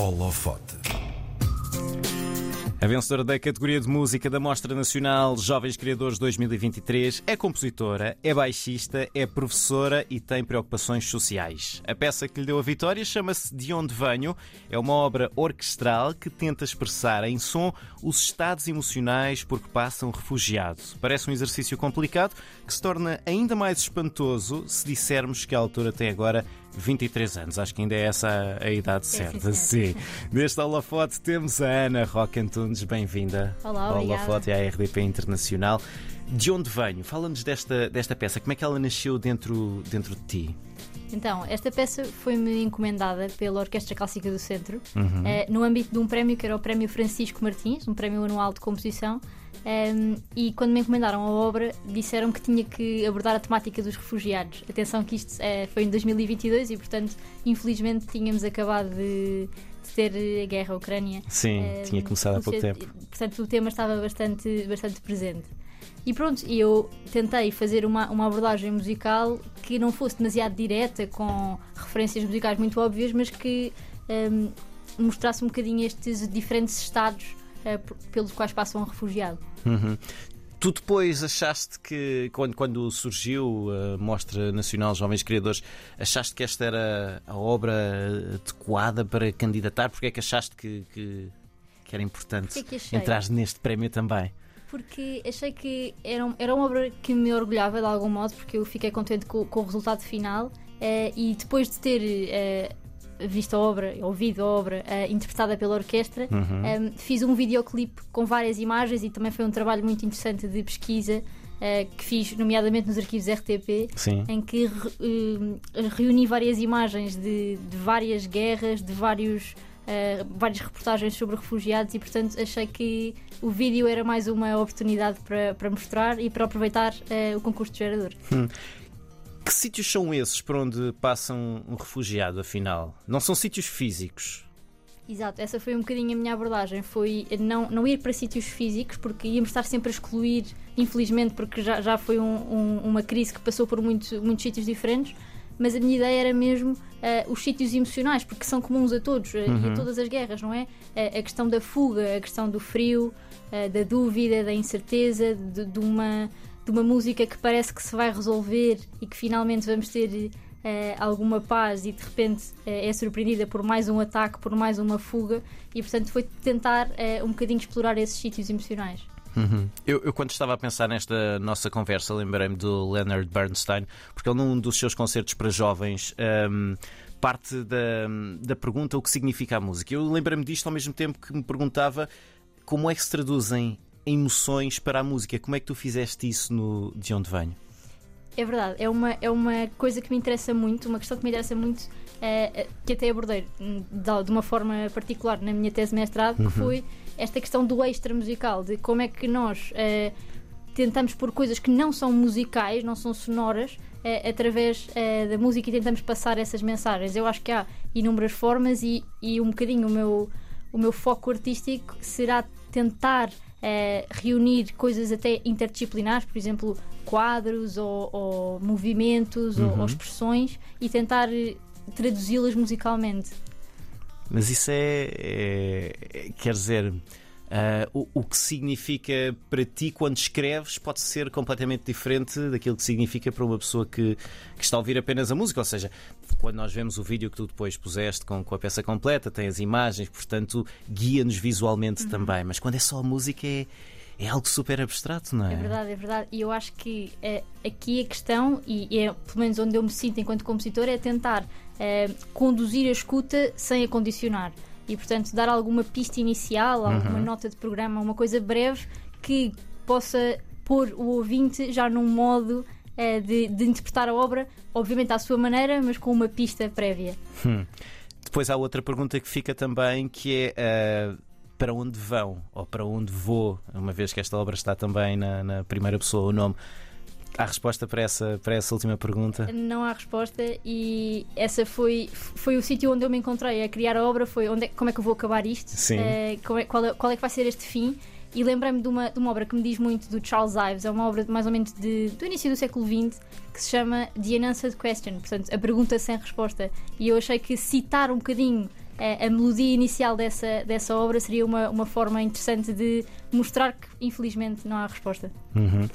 Holofote. A vencedora da categoria de música da Mostra Nacional Jovens Criadores 2023 é compositora, é baixista, é professora e tem preocupações sociais. A peça que lhe deu a vitória chama-se De Onde Venho. É uma obra orquestral que tenta expressar em som os estados emocionais por que passa um refugiado. Parece um exercício complicado que se torna ainda mais espantoso se dissermos que a autora tem agora 23 anos. Acho que ainda é essa a, idade certa. sim. Neste holofote temos a Ana Roque Antunes. Bem-vinda Olá, ao obrigada. holofote e à RDP Internacional. De onde venho? Fala-nos desta, desta peça. Como é que ela nasceu dentro, dentro de ti? Então, esta peça foi-me encomendada pela Orquestra Clássica do Centro, Uhum. eh, no âmbito de um prémio que era o Prémio Francisco Martins, um prémio anual de composição. Ehm, e quando me encomendaram a obra, disseram que tinha que abordar a temática dos refugiados. Atenção, que isto eh, foi em 2022 e, portanto, infelizmente, tínhamos acabado de, de ter a guerra à Ucrânia. Sim, Eh, tinha começado há pouco tempo. Portanto, o tema estava bastante, bastante presente. E pronto, eu tentei fazer uma, uma abordagem musical que não fosse demasiado direta, com referências musicais muito óbvias, mas que ehm, mostrasse um bocadinho estes diferentes estados pelos quais passa um refugiado. Uhum. Tu depois achaste que, quando, quando surgiu a Mostra Nacional Jovens Criadores, achaste que esta era a obra adequada para candidatar? Porque é que achaste que, que, que era importante que achei? entrar neste prémio também? Porque achei que era, era uma obra que me orgulhava de algum modo, porque eu fiquei contente com, com o resultado final eh, e depois de ter eh, visto a obra, ouvido a obra eh, interpretada pela orquestra, Uhum. eh, fiz um videoclipe com várias imagens e também foi um trabalho muito interessante de pesquisa eh, que fiz, nomeadamente nos arquivos RTP. Sim. Em que eh, reuni várias imagens de, de várias guerras, de vários, eh, várias reportagens sobre refugiados e, portanto, achei que o vídeo era mais uma oportunidade para, para mostrar e para aproveitar o concurso de gerador. Que sítios são esses para onde passa um, refugiado, afinal? Não são sítios físicos. Exato, essa foi um bocadinho a minha abordagem. Foi não, não ir para sítios físicos, porque íamos estar sempre a excluir, infelizmente, porque já, já foi um- um- uma crise que passou por muito- muitos sítios diferentes. Mas a minha ideia era mesmo eh, os sítios emocionais, porque são comuns a todos eh, e a todas as guerras, não é? Eh, a questão da fuga, a questão do frio, eh, da dúvida, da incerteza, de, de uma, de uma música que parece que se vai resolver e que finalmente vamos ter eh, alguma paz e de repente eh, é surpreendida por mais um ataque, por mais uma fuga e portanto foi tentar eh, um bocadinho explorar esses sítios emocionais. Uhum. Eu, eu, quando estava a pensar nesta nossa conversa, lembrei-me do Leonard Bernstein, porque ele, num dos seus concertos para jovens, hum, parte da, da pergunta o que significa a música. Eu lembrei-me disto ao mesmo tempo que me perguntava como é que se traduzem emoções para a música. Como é que tu fizeste isso no De Onde Venho? É verdade, é uma, é uma coisa que me interessa muito, uma questão que me interessa muito, eh, eh, que até abordei hum, de, uma forma particular na minha tese de mestrado, que foi esta questão do extra musical, de como é que nós eh, tentamos pôr coisas que não são musicais, não são sonoras, eh, através eh, da música e tentamos passar essas mensagens. Eu acho que há inúmeras formas e, e um bocadinho o meu, o meu foco artístico será tentar eh, reunir coisas até interdisciplinares, por exemplo, quadros ou, ou movimentos ou- ou, expressões e tentar eh, traduzi-las musicalmente. Mas isso é. é- é- quer dizer. Ah, o, o que significa para ti quando escreves pode ser completamente diferente daquilo que significa para uma pessoa que, que está a ouvir apenas a música. Ou seja, quando nós vemos o vídeo que tu depois puseste com, com a peça completa, tem as imagens, portanto, guia-nos visualmente também. Mas quando é só a música, é, é algo super abstrato, não é? É verdade, é verdade. E eu acho que eh, aqui a questão, e é pelo menos onde eu me sinto enquanto compositor, é tentar eh, conduzir a escuta sem a condicionar. E portanto dar alguma pista inicial, alguma nota de programa, uma coisa breve que possa pôr o ouvinte já num modo eh, de, de interpretar a obra, obviamente à sua maneira, mas com uma pista prévia. Depois há outra pergunta que fica também, que é ah, para onde vão ou para onde vou, uma vez que esta obra está também na, na primeira pessoa o nome. Há resposta para essa, para essa última pergunta? Não há resposta e essa foi, foi o sítio onde eu me encontrei a criar a obra, foi onde é- como é que eu vou acabar isto, Sim. Eh, como é- qual, é, qual é que vai ser este fim. E lembrei-me de uma, de uma obra que me diz muito do Charles Ives, é uma obra de mais ou menos de- do início do século XX, que se chama The Unanswered Question, portanto, a pergunta sem resposta. E eu achei que citar um bocadinho a, a melodia inicial dessa, dessa obra seria uma, uma forma interessante de mostrar que, infelizmente, não há resposta. Uhum.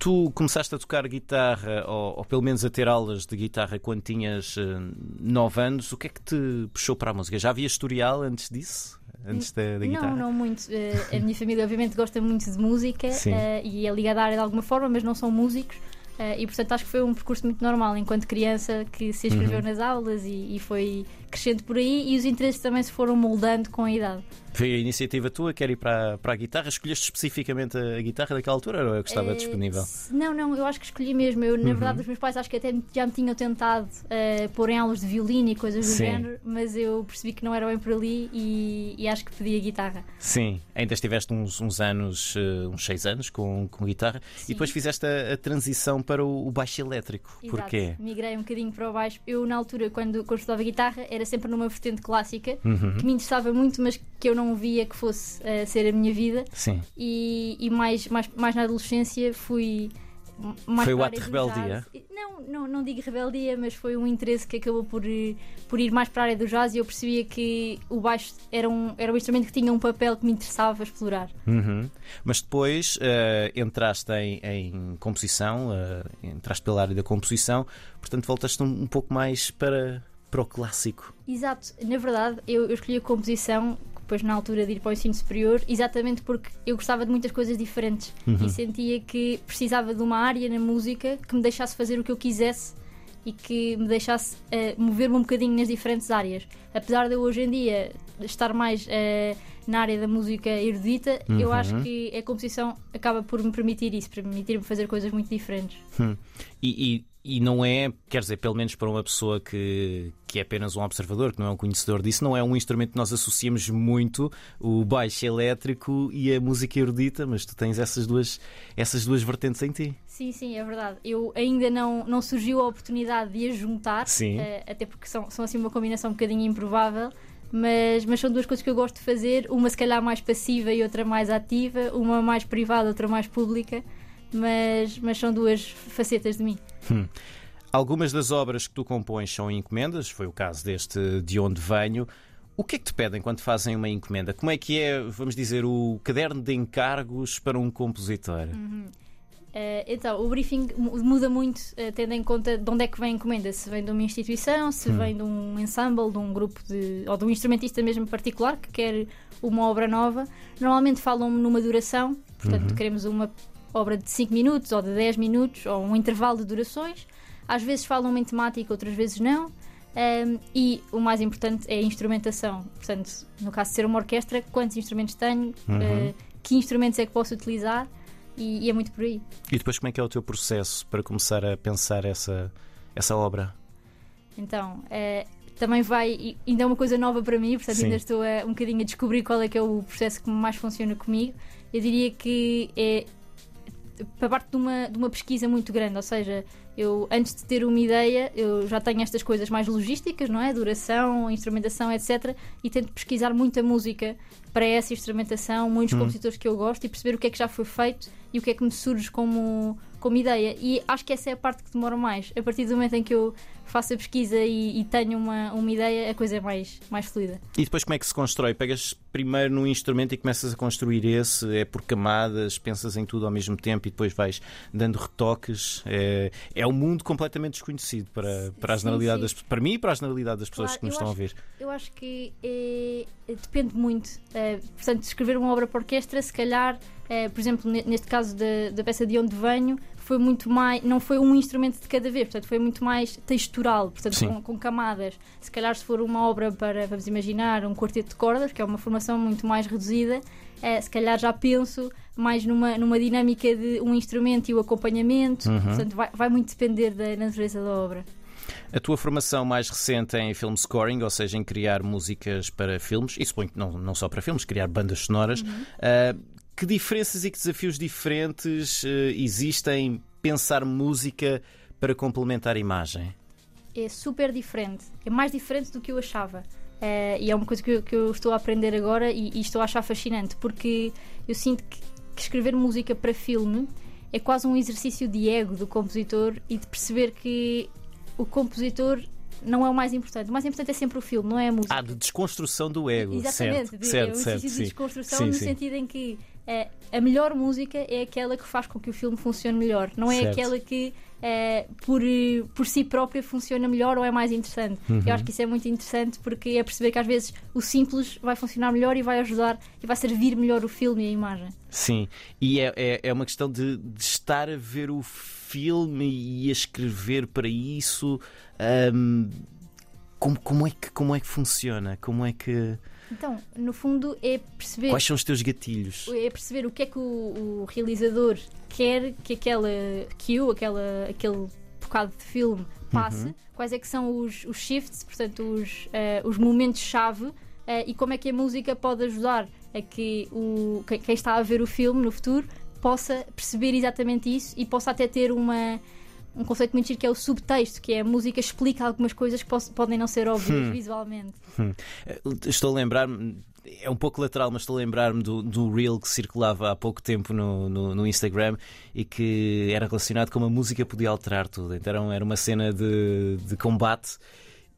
Tu começaste a tocar guitarra, ou, ou, pelo menos a ter aulas de guitarra quando tinhas uh, 9 anos. O que é que te puxou para a música? Já havia historial antes disso? Antes da, da guitarra? Não, não muito. Uh, a minha família, obviamente, gosta muito de música uh, e é ligada à área de alguma forma, mas não são músicos. Uh, e portanto acho que foi um percurso muito normal enquanto criança que se inscreveu uhum. nas aulas e, e, foi crescendo por aí e os interesses também se foram moldando com a idade. Foi a iniciativa tua, quer ir para, para a guitarra? Escolheste especificamente a guitarra daquela altura ou é o que estava uh, disponível? Não, não, eu acho que escolhi mesmo. Eu, na uhum. verdade, os meus pais acho que até já me tinham tentado uh, pôr em aulas de violino e coisas do Sim. género, mas eu percebi que não era bem por ali e, e acho que pedi a guitarra. Sim, ainda estiveste uns, uns anos, uh, uns seis anos com, com guitarra Sim. e depois fizeste a, a transição para o, o, baixo elétrico. Exato. Porquê? Migrei um bocadinho para o baixo. Eu, na altura, quando, quando estudava guitarra, era sempre numa vertente clássica uhum. que me interessava muito, mas que eu não via que fosse uh, ser a minha vida. Sim. E, e mais, mais, mais na adolescência fui. Mais foi o ato de rebeldia? Não, não, não digo rebeldia, mas foi um interesse que acabou por, por ir mais para a área do jazz e eu percebia que o baixo era um, era um instrumento que tinha um papel que me interessava explorar. Uhum. Mas depois uh, entraste em, em composição, uh, entraste pela área da composição, portanto voltaste um, um pouco mais para, para o clássico. Exato, na verdade eu, eu escolhi a composição depois na altura de ir para o ensino superior, exatamente porque eu gostava de muitas coisas diferentes uhum. e sentia que precisava de uma área na música que me deixasse fazer o que eu quisesse e que me deixasse uh, mover-me um bocadinho nas diferentes áreas. Apesar de eu hoje em dia estar mais uh, na área da música erudita, uhum. eu acho que a composição acaba por me permitir isso, permitir-me fazer coisas muito diferentes. Hum. E, e não é, quer dizer, pelo menos para uma pessoa que, que é apenas um observador, que não é um conhecedor disso, não é um instrumento que nós associamos muito, o baixo elétrico e a música erudita, mas tu tens essas duas, essas duas vertentes em ti. Sim, sim, é verdade. Eu ainda não, não surgiu a oportunidade de as juntar, uh, até porque são, são assim uma combinação um bocadinho improvável. Mas, mas são duas coisas que eu gosto de fazer, uma se calhar mais passiva e outra mais ativa, uma mais privada, outra mais pública mas, mas são duas facetas de mim. Hum. Algumas das obras que tu compões são encomendas, foi o caso deste De Onde Venho. O que é que te pedem quando fazem uma encomenda? Como é que é, vamos dizer, o caderno de encargos para um compositor? Uhum. Uh, então, o briefing muda muito uh, tendo em conta de onde é que vem a encomenda. Se vem de uma instituição, se hum. vem de um ensemble, de um grupo de. ou de um instrumentista mesmo particular que quer uma obra nova. Normalmente falam-me numa duração, portanto, uhum. queremos uma obra de 5 minutos ou de 10 minutos ou um intervalo de durações. Às vezes falam em temática, outras vezes não. Um, e o mais importante é a instrumentação. Portanto, no caso de ser uma orquestra, quantos instrumentos tenho, uhum. uh, que instrumentos é que posso utilizar e, e, é muito por aí. E depois, como é que é o teu processo para começar a pensar essa, essa obra? Então, uh, também vai, ainda é uma coisa nova para mim, portanto, Sim. ainda estou a, um bocadinho a descobrir qual é que é o processo que mais funciona comigo. Eu diria que é para parte de uma, de uma pesquisa muito grande, ou seja, eu antes de ter uma ideia, eu já tenho estas coisas mais logísticas, não é? Duração, instrumentação, etc. E tento pesquisar muita música para essa instrumentação, muitos hum. compositores que eu gosto e perceber o que é que já foi feito e o que é que me surge como, como ideia. E acho que essa é a parte que demora mais. A partir do momento em que eu faço a pesquisa e, e, tenho uma, uma ideia, a coisa é mais, mais fluida. E depois como é que se constrói? Pegas primeiro num instrumento e começas a construir esse? É por camadas, pensas em tudo ao mesmo tempo e depois vais dando retoques? É, é um mundo completamente desconhecido para, para a generalidade sim, sim. Das, para mim e para a generalidade das pessoas claro, que nos estão acho, a ver. Eu acho que é, depende muito. Uh, portanto, escrever uma obra para orquestra, se calhar por exemplo, neste caso da, da peça de onde venho, foi muito mais. não foi um instrumento de cada vez, portanto, foi muito mais textural, portanto, com, com, camadas. Se calhar, se for uma obra para, vamos imaginar, um quarteto de cordas, que é uma formação muito mais reduzida, uh, se calhar já penso mais numa, numa dinâmica de um instrumento e o acompanhamento, uhum. portanto, vai, vai muito depender da natureza da obra. A tua formação mais recente é em film scoring, ou seja, em criar músicas para filmes, e suponho que não, não só para filmes, criar bandas sonoras. Uhum. Uh, que diferenças e que desafios diferentes uh, existem pensar música para complementar a imagem? É super diferente. É mais diferente do que eu achava. Uh, e é uma coisa que eu, que eu, estou a aprender agora e, e, estou a achar fascinante, porque eu sinto que, que escrever música para filme é quase um exercício de ego do compositor e de perceber que o compositor não é o mais importante. O mais importante é sempre o filme, não é a música. Ah, de desconstrução do ego. Exatamente, certo, de, certo, é um certo, exercício sim. de desconstrução Sim, no sim. sentido em que eh, a melhor música é aquela que faz com que o filme funcione melhor, não é Certo. aquela que eh, por, por si própria funciona melhor ou é mais interessante. Uhum. Eu acho que isso é muito interessante porque é perceber que às vezes o simples vai funcionar melhor e vai ajudar e vai servir melhor o filme e a imagem. Sim, e é, é, é uma questão de, de estar a ver o filme e a escrever para isso. ahm, como, como, é que, como é que funciona? Como é que. Então, no fundo, é perceber. Quais são os teus gatilhos? é perceber o que é que o, o realizador quer que aquela cue, aquela, aquele bocado de filme passe, Uhum. quais é que são os, os shifts, portanto, os, eh, os momentos-chave eh, e como é que a música pode ajudar a que o, que- quem está a ver o filme no futuro possa perceber exatamente isso e possa até ter uma. Um conceito muito giro que é o subtexto, que é a música explica algumas coisas que podem não ser óbvias Hum. visualmente. Eh, Estou a lembrar-me, é um pouco lateral, mas estou a lembrar-me do, do reel que circulava há pouco tempo no, no, no Instagram e que era relacionado com uma música podia alterar tudo. Então era era uma cena de, de combate.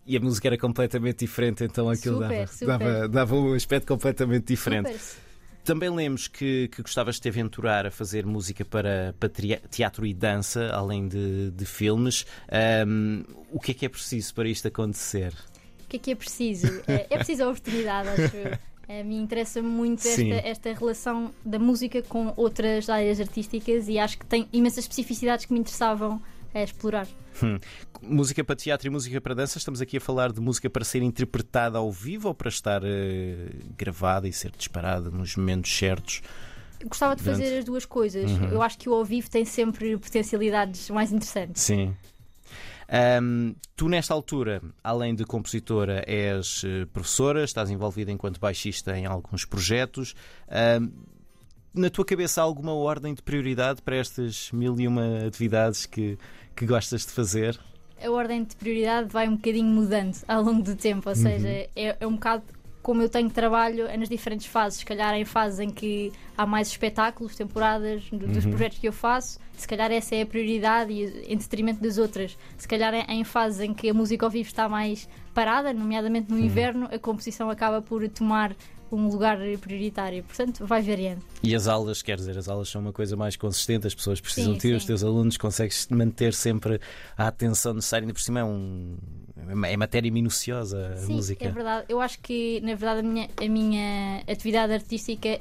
E a música era completamente diferente, então aquilo Super, dava, super. dava, dava um aspecto completamente diferente. Super. Também lemos que, que gostavas de te aventurar a fazer música para, para teatro e dança, além de, de filmes. Ahm, o que é que é preciso para isto acontecer? O que é que é preciso? É, é preciso a oportunidade, acho eu. A mim interessa muito esta, esta relação da música com outras áreas artísticas e acho que tem imensas especificidades que me interessavam a explorar. Hum. Música para teatro e música para dança, estamos aqui a falar de música para ser interpretada ao vivo ou para estar eh, gravada e ser disparada nos momentos certos? Gostava de fazer Durante- as duas coisas. Uhum. Eu acho que o ao vivo tem sempre potencialidades mais interessantes. Sim. Ahm, tu, nesta altura, além de compositora, és eh, professora, estás envolvida enquanto baixista em alguns projetos. Ahm, na tua cabeça há alguma ordem de prioridade para estas mil e uma atividades que, que gostas de fazer? A ordem de prioridade vai um bocadinho mudando ao longo do tempo, ou seja, é, é um bocado como eu tenho trabalho é nas diferentes fases. Se calhar em fases em que há mais espetáculos, temporadas do- dos Uhum. projetos que eu faço, se calhar essa é a prioridade e, em detrimento das outras. Se calhar em, em fases em que a música ao vivo está mais parada, nomeadamente no inverno, a composição acaba por tomar um lugar prioritário. Portanto, vai variando. E as aulas, quer dizer, as aulas são uma coisa mais consistente, as pessoas precisam Sim, de ti, os sim. teus alunos consegues manter sempre a atenção necessária, ainda por cima é, um, é matéria minuciosa a Sim, música. é verdade. Eu acho que, na verdade, a minha, a minha atividade artística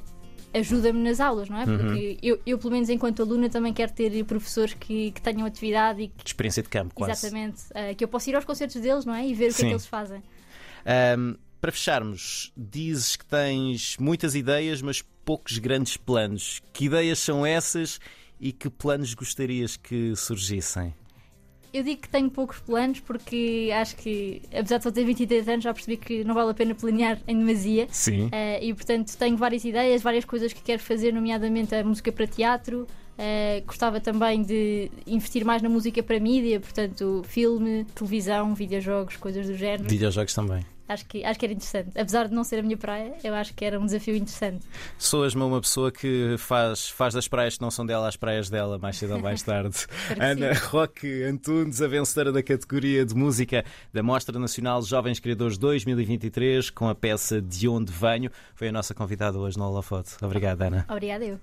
ajuda-me nas aulas, não é? Uhum. Porque eu, eu, pelo menos enquanto aluna, também quero ter professores que, que tenham atividade e que, De experiência de campo, quase. exatamente, eh, que eu possa ir aos concertos deles, não é? E ver o que é Sim. que eles fazem. Ahm, para fecharmos, dizes que tens muitas ideias, mas poucos grandes planos. Que ideias são essas e que planos gostarias que surgissem? Eu digo que tenho poucos planos porque acho que, apesar de só ter 23 anos, já percebi que não vale a pena planear em demasia. Sim. Eh, e portanto tenho várias ideias, várias coisas que quero fazer, nomeadamente a música para teatro. Eh, gostava também de investir mais na música para mídia, portanto, filme, televisão, videojogos, coisas do género. Videojogos também. Acho que, acho que era interessante. Apesar de não ser a minha praia, eu acho que era um desafio interessante. Soas-me uma pessoa que faz, faz das praias que não são dela as praias dela, mais cedo ou mais tarde. Ana sim. Roque Antunes, a vencedora da categoria de música da Mostra Nacional Jovens Criadores 2023, com a peça De Onde Venho, foi a nossa convidada hoje no Holofote. Obrigado, Ana. Obrigada eu.